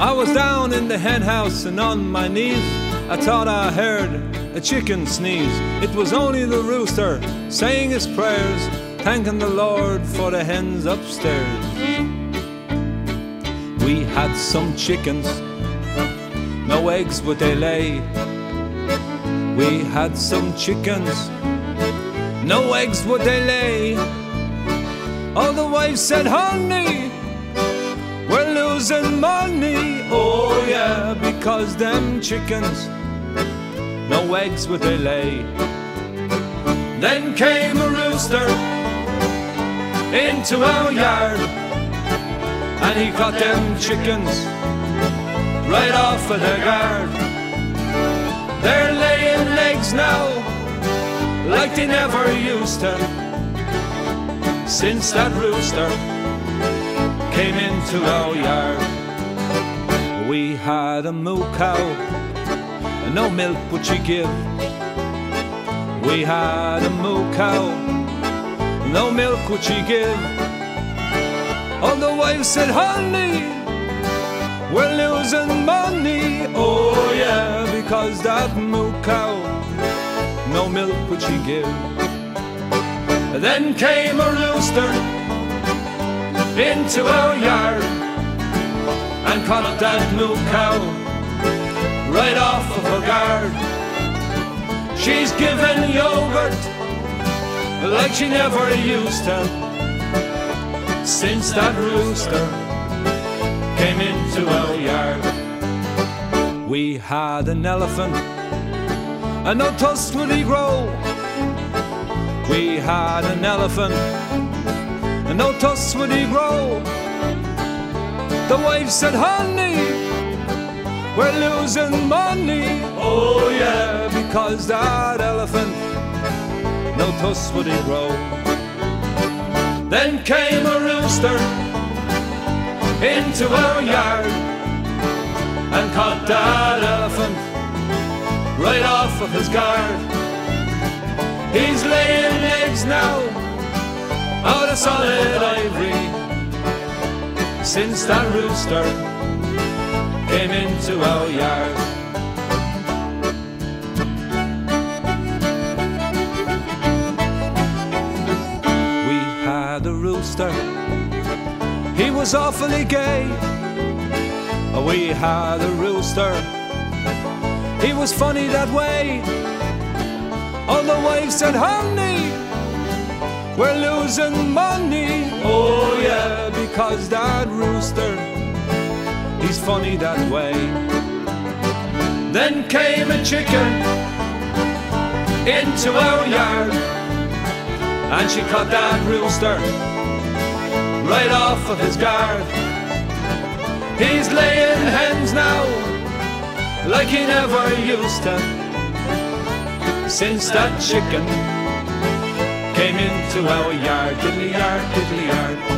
I was down in the hen house and on my knees. I thought I heard a chicken sneeze. It was only the rooster saying his prayers, thanking the Lord for the hens upstairs. We had some chickens, no eggs would they lay. We had some chickens, no eggs would they lay. All the wives said, honey, losing money. Oh yeah, because them chickens, no eggs would they lay. Then came a rooster into our yard, and he caught them chickens right off of the guard. They're laying eggs now, like they never used to, since that rooster came into our yard. We had a moo cow, and no milk would she give. We had a moo cow, no milk would she give. All the wives said, honey, we're losing money. Oh yeah, because that moo cow, no milk would she give. Then came a rooster into our yard and caught that moo cow right off of her guard. She's given yogurt like she never used to since that rooster came into our yard. We had an elephant, and no tusk would he grow. We had an elephant, no tusk would he grow. The wife said, honey, we're losing money. Oh yeah, because that elephant, no tusk would he grow. Then came a rooster into our yard and caught that elephant right off of his guard. He's laying eggs now out of solid ivory since that rooster came into our yard. We had a rooster, he was awfully gay. We had a rooster, he was funny that way. All the wives said, honey, we're losing money. Oh yeah, because that rooster, he's funny that way. Then came a chicken into our yard, and she caught that rooster right off of his guard. He's laying hens now, like he never used to, since that chicken came into our yard, diddly yard, diddly yard.